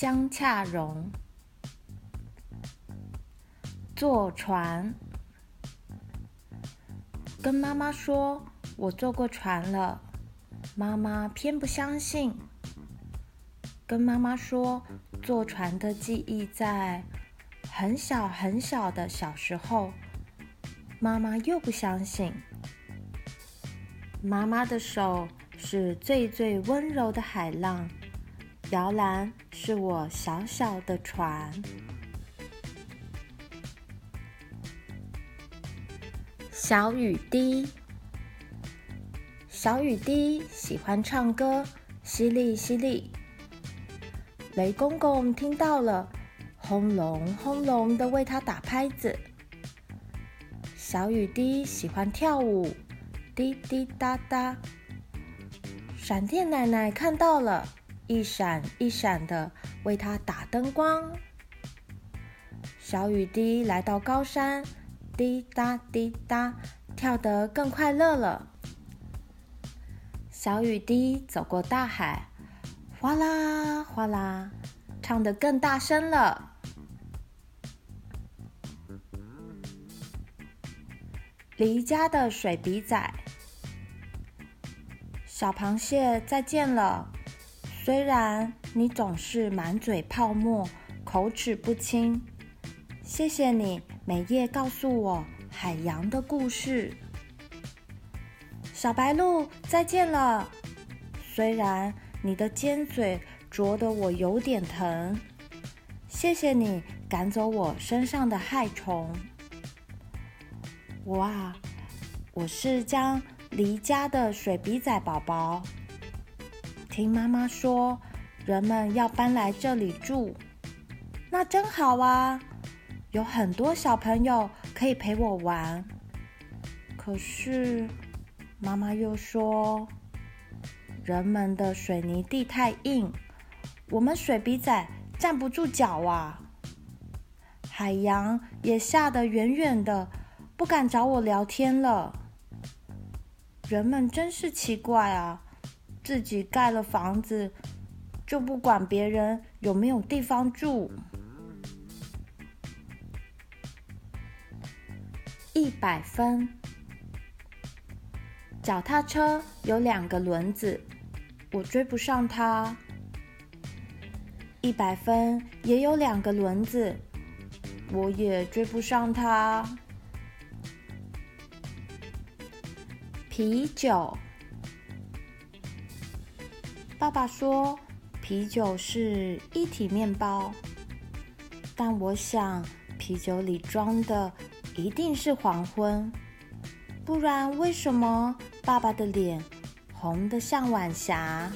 江恰蓉。坐船，跟妈妈说我坐过船了，妈妈偏不相信。跟妈妈说坐船的记忆在很小很小的小时候，妈妈又不相信。妈妈的手是最最温柔的海浪，摇篮是我小小的船。小雨滴，小雨滴喜欢唱歌，淅沥淅沥。雷公公听到了，轰隆轰隆的为他打拍子。小雨滴喜欢跳舞。滴滴答答，闪电奶奶看到了，一闪一闪的为他打灯光。小雨滴来到高山，滴答滴答，跳得更快乐了。小雨滴走过大海，哗啦哗啦，唱得更大声了。离家的水笔仔，小螃蟹再见了。虽然你总是满嘴泡沫，口齿不清，谢谢你每夜告诉我海洋的故事。小白鹭再见了。虽然你的尖嘴啄得我有点疼，谢谢你赶走我身上的害虫。哇，我是将离家的水笔仔宝宝。听妈妈说，人们要搬来这里住，那真好啊！有很多小朋友可以陪我玩。可是，妈妈又说，人们的水泥地太硬，我们水笔仔站不住脚啊。海洋也吓得远远的。不敢找我聊天了。人们真是奇怪啊，自己盖了房子，就不管别人有没有地方住。一百分。脚踏车有两个轮子，我追不上它。一百分也有两个轮子，我也追不上它。啤酒，爸爸说啤酒是一体面包，但我想啤酒里装的一定是黄昏，不然为什么爸爸的脸红得像晚霞？